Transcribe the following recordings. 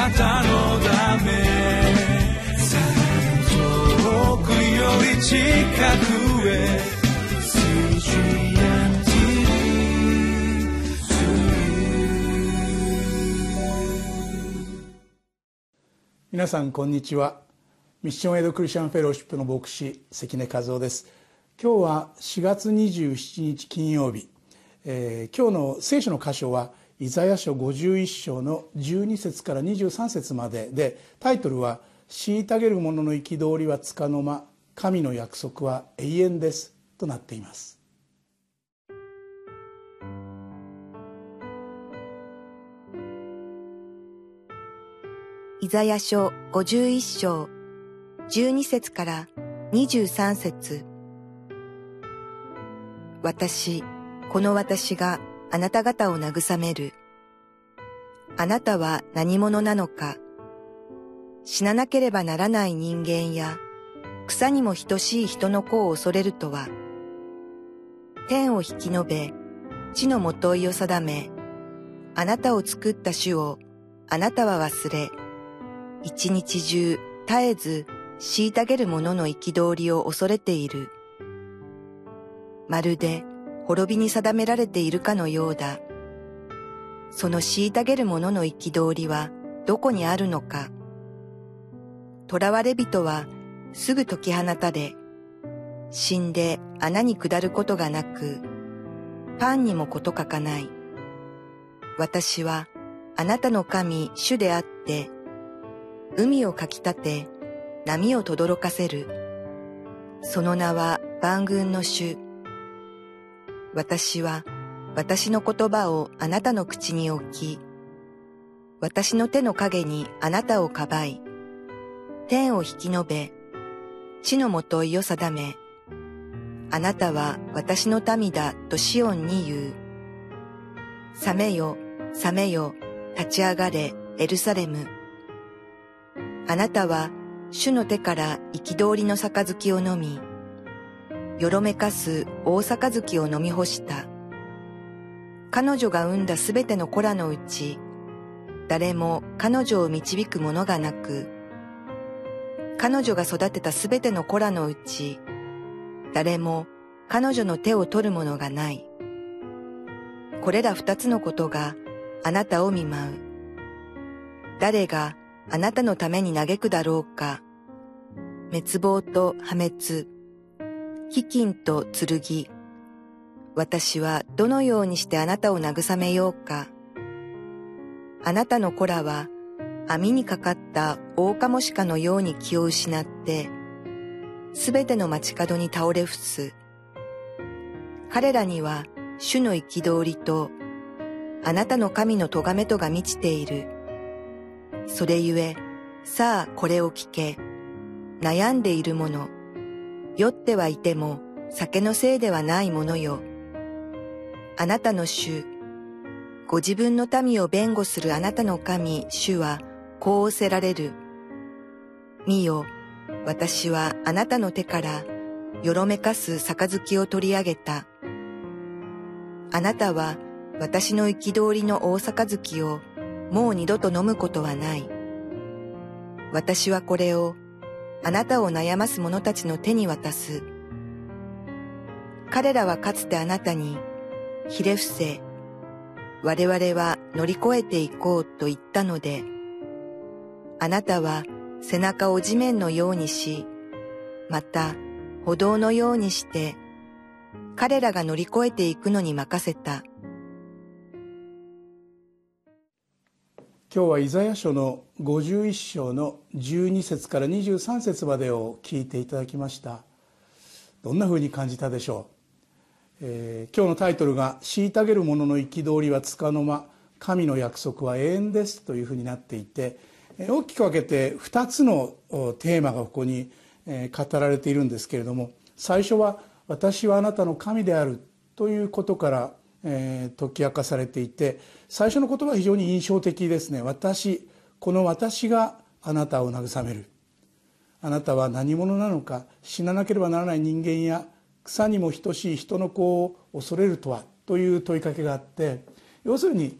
なたのため遠くより近くへ皆さんこんにちは。ミッションエイドクリスチャンフェローシップの牧師関根和夫です。今日は4月27日金曜日、えー、今日の聖書の箇所はイザヤ書51章の12節から23節まで。でタイトルは「虐げる者の憤りはつかの間神の約束は永遠です」となっています。イザヤ書51章12節から23節。私、この私があなた方を慰める。あなたは何者なのか。死ななければならない人間や草にも等しい人の子を恐れるとは。天を引き延べ、地のもといを定め、あなたを作った主をあなたは忘れ、一日中絶えず虐げる者の憤りを恐れている。まるで滅びに定められているかのようだ。その虐げる者の憤りはどこにあるのか。囚われ人はすぐ解き放たれ、死んで穴に下ることがなく、パンにもこと書かない。私はあなたの神主であって、海をかき立て、波を轟かせる。その名は万軍の主。私は私の言葉をあなたの口に置き、私の手の影にあなたをかばい、天を引き延べ、地のもといを定め、あなたは私の民だとシオンに言う。覚めよ、覚めよ、立ち上がれ、エルサレム。あなたは主の手から憤りの杯を飲み、よろめかす大杯を飲み干した。彼女が産んだすべての子らのうち、誰も彼女を導く者がなく、彼女が育てたすべての子らのうち、誰も彼女の手を取る者がない。これら二つのことがあなたを見舞う。誰があなたのために嘆くだろうか。滅亡と破滅、飢饉と剣。私はどのようにしてあなたを慰めようか。あなたの子らは網にかかった大カモシカのように気を失って、すべての街角に倒れ伏す。彼らには主の憤りと、あなたの神の咎めとが満ちている。それゆえ、さあこれを聞け。悩んでいる者、酔ってはいても酒のせいではないものよ。あなたの主、ご自分の民を弁護するあなたの神、主は、こうおせられる。見よ、私はあなたの手から、よろめかす杯を取り上げた。あなたは、私の憤りの大杯を、もう二度と飲むことはない。私はこれをあなたを悩ます者たちの手に渡す。彼らはかつてあなたに、ひれ伏せ、我々は乗り越えていこうと言ったので、あなたは背中を地面のようにし、また歩道のようにして、彼らが乗り越えていくのに任せた。今日はイザヤ書の51章の12節から23節までを聞いていただきましたどんなふうに感じたでしょう、えー、今日のタイトルが「虐げる者の憤りはつかの間神の約束は永遠です」というふうになっていてえ大きく分けて2つのテーマがここにえ語られているんですけれども最初は「私はあなたの神である」ということからえー、解き明かされていて最初の言葉は非常に印象的ですね。私この私があなたを慰める。あなたは何者なのか死ななければならない人間や草にも等しい人の子を恐れるとはという問いかけがあって要するに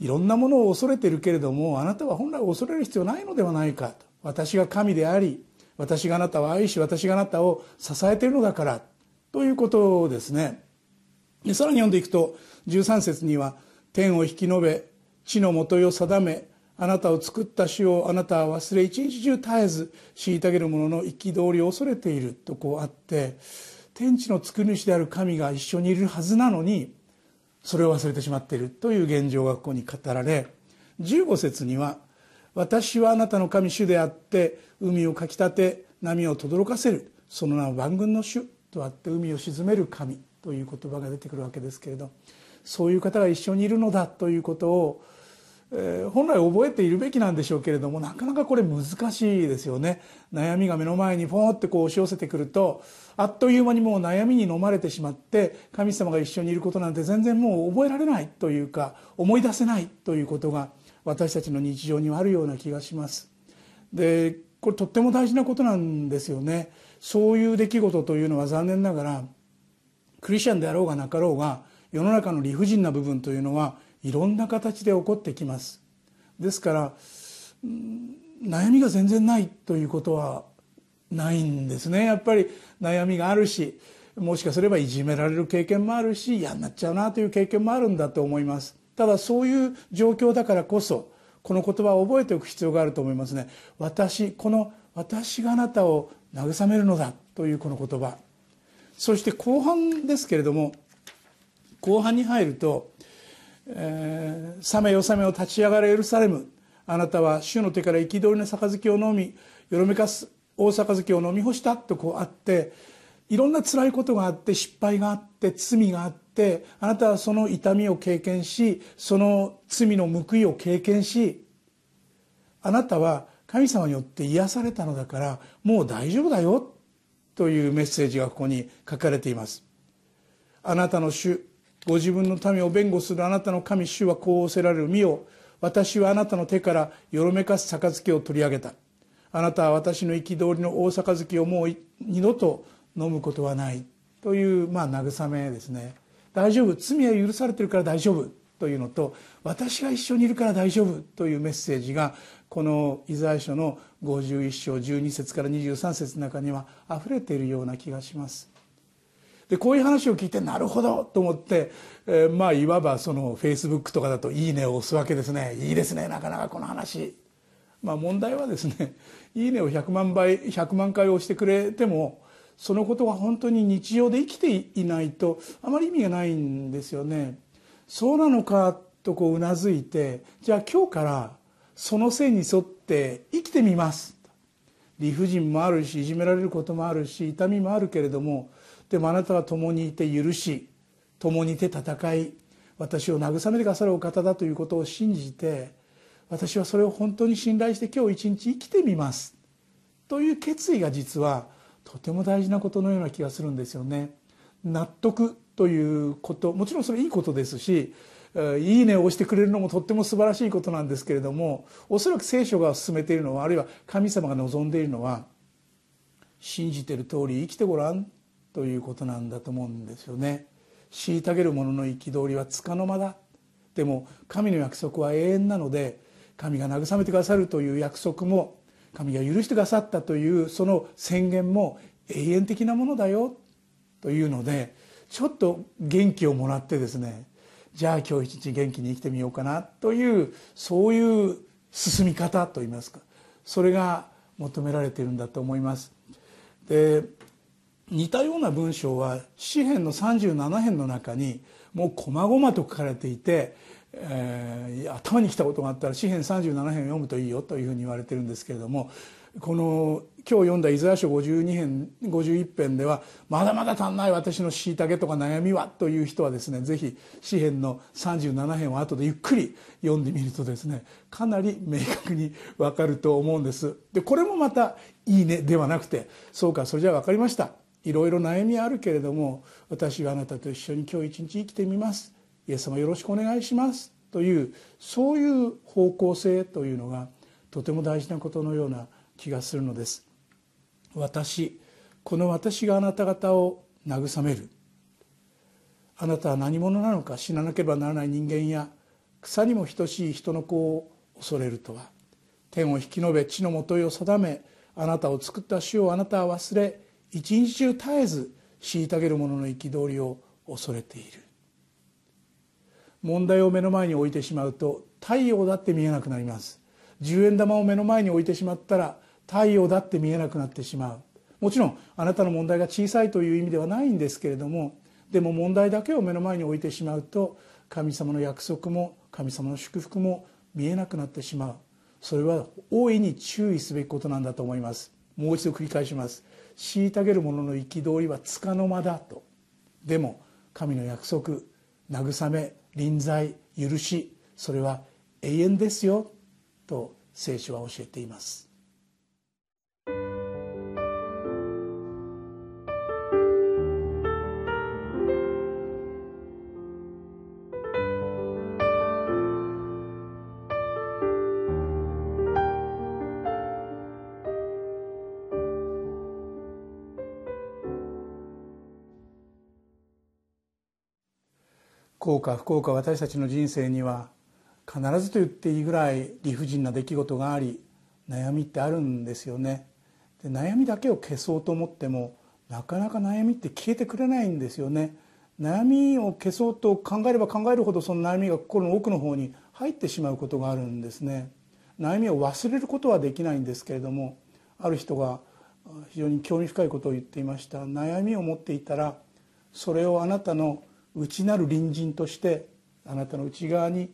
いろんなものを恐れているけれどもあなたは本来恐れる必要ないのではないかと。私が神であり私があなたを愛し私があなたを支えているのだからということですね。でさらに読んでいくと13節には「天を引き延べ地のもとを定めあなたを作った主をあなたは忘れ一日中絶えず虐げる者の憤りを恐れている」とこうあって天地の作り主である神が一緒にいるはずなのにそれを忘れてしまっている。という現状がここに語られ15節には「私はあなたの神主であって海をかきたて波を轟かせる。その名は万軍の主」とあって海を鎮める神。という言葉が出てくるわけですけれどそういう方が一緒にいるのだ。ということをえー、本来覚えているべきなんでしょうけれどもなかなかこれ難しいですよね。悩みが目の前にポンってこう押し寄せてくるとあっという間にもう悩みに飲まれてしまって神様が一緒にいることなんて全然もう覚えられないというか思い出せないということが私たちの日常にはあるような気がします。でこれとっても大事なことなんですよね。そういう出来事というのは残念ながらクリスチャンであろうがなかろうが世の中の理不尽な部分というのはいろんな形で起こってきます。ですから悩みが全然ないということはないんですね。やっぱり悩みがあるしもしかすればいじめられる経験もあるし嫌になっちゃうなという経験もあるんだと思います。ただそういう状況だからこそこの言葉を覚えておく必要があると思いますね。私この私があなたを慰めるのだというこの言葉。そして後半ですけれども後半に入るとえー、サメよサメを立ち上がれエルサレムあなたは主の手から憤りの杯を飲みよろめかす大杯を飲み干したとこうあっていろんな辛いことがあって失敗があって罪があってあなたはその痛みを経験しその罪の報いを経験しあなたは神様によって癒されたのだからもう大丈夫だよというメッセージがここに書かれています。あなたの主ご自分の民を弁護するあなたの神主はこう仰せられる。身を私はあなたの手からよろめかす杯を取り上げた。あなたは私の憤りの大杯をもう二度と飲むことはない。というまあ慰めですね。大丈夫。罪は許されてるから大丈夫。というのと私が一緒にいるから大丈夫。というメッセージがこのイザヤ書の51章12節から23節の中には溢れているような気がします。でこういう話を聞いてなるほどと思って、えー、まあいわばそのフェイスブックとかだと「いいね」を押すわけですねいいですねなかなかこの話。まあ問題はですね「いいね」を100万倍100万回押してくれてもそのことが本当に日常で生きていないとあまり意味がないんですよね。そうなのかとこうなずいてじゃあ今日からその線に沿って生きてみます理不尽もあるしいじめられることもあるし痛みもあるけれどもでもあなたは共にいて許し共にいて戦い私を慰めてくださるお方だということを信じて私はそれを本当に信頼して今日一日生きてみますという決意が実はとても大事なことのような気がするんですよね。納得ということもちろんそれいいことですしいいねを押してくれるのもとっても素晴らしいことなんですけれどもおそらく聖書が進めているのはあるいは神様が望んでいるのは信じてる通り生きてごらんということなんだと思うんですよね。虐げる者の憤りはつかの間だ。でも神の約束は永遠なので神が慰めてくださるという約束も神が許してくださったというその宣言も永遠的なものだよ。というのでちょっと元気をもらってですねじゃあ今日一日元気に生きてみようかな。というそういう進み方といいますかそれが求められているんだと思います。で似たような文章は詩篇の37編の中にもう細々と書かれていて、えー、頭にきたことがあったら詩篇37編を読むといいよというふうに言われてるんですけれどもこの今日読んだイザヤ書52編51編では「まだまだ足んない私の虐げとか悩みは」という人はですね是非詩篇の37編を後でゆっくり読んでみるとですねかなり明確にわかると思うんです。でこれもまた「いいね」ではなくて「そうかそれじゃあ分かりました」いろいろ悩みあるけれども私はあなたと一緒に今日一日生きてみます。イエス様よろしくお願いします。というそういう方向性というのがとても大事なことのような気がするのです。私この私があなた方を慰める。あなたは何者なのか死ななければならない人間や草にも等しい人の子を恐れるとは。天を引き延べ地のもといを定めあなたを作った主をあなたは忘れ一日中絶えず虐げる者の憤りを恐れている。問題を目の前に置いてしまうと太陽だって見えなくなります。10円玉を目の前に置いてしまったら太陽だって見えなくなってしまう。もちろんあなたの問題が小さいという意味ではないんですけれどもでも問題だけを目の前に置いてしまうと神様の約束も神様の祝福も見えなくなってしまう。それは大いに注意すべきことなんだと思います。もう一度繰り返します。虐げる者の憤りはつかの間だと。でも神の約束慰め臨在許しそれは永遠ですよ。と聖書は教えています。幸か不幸か私たちの人生には必ずと言っていいぐらい理不尽な出来事があり悩みってあるんですよね。で悩みだけを消そうと思ってもなかなか悩みって消えてくれないんですよね。悩みを消そうと考えれば考えるほどその悩みが心の奥の方に入ってしまうことがあるんですね。悩みを忘れることはできないんですけれどもある人が非常に興味深いことを言っていました。悩みを持っていたらそれをあなたの内なる隣人としてあなたの内側に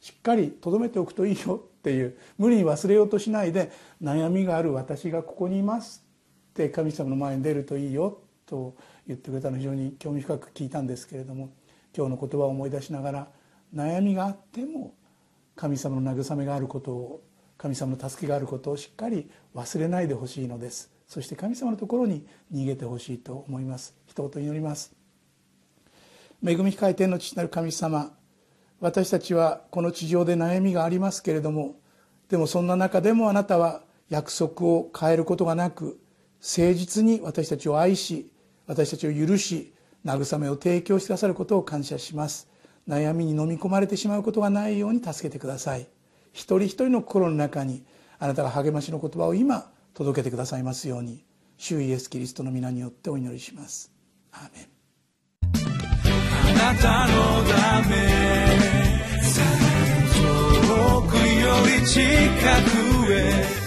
しっかり留めておくといいよっていう無理に忘れようとしないで悩みがある私がここにいますって神様の前に出るといいよと言ってくれたの非常に興味深く聞いたんですけれども今日の言葉を思い出しながら悩みがあっても神様の慰めがあることを神様の助けがあることをしっかり忘れないでほしいのです。そして神様のところに逃げてほしいと思います。一言祈ります。恵み深い天の父なる神様私たちはこの地上で悩みがありますけれどもでもそんな中でもあなたは約束を変えることがなく誠実に私たちを愛し私たちを許し慰めを提供してくださることを感謝します。悩みに飲み込まれてしまうことがないように助けてください。一人一人の心の中にあなたが励ましの言葉を今届けてくださいますように主イエスキリストの皆によってお祈りします。アーメン。なたのため。遠くより近くへ。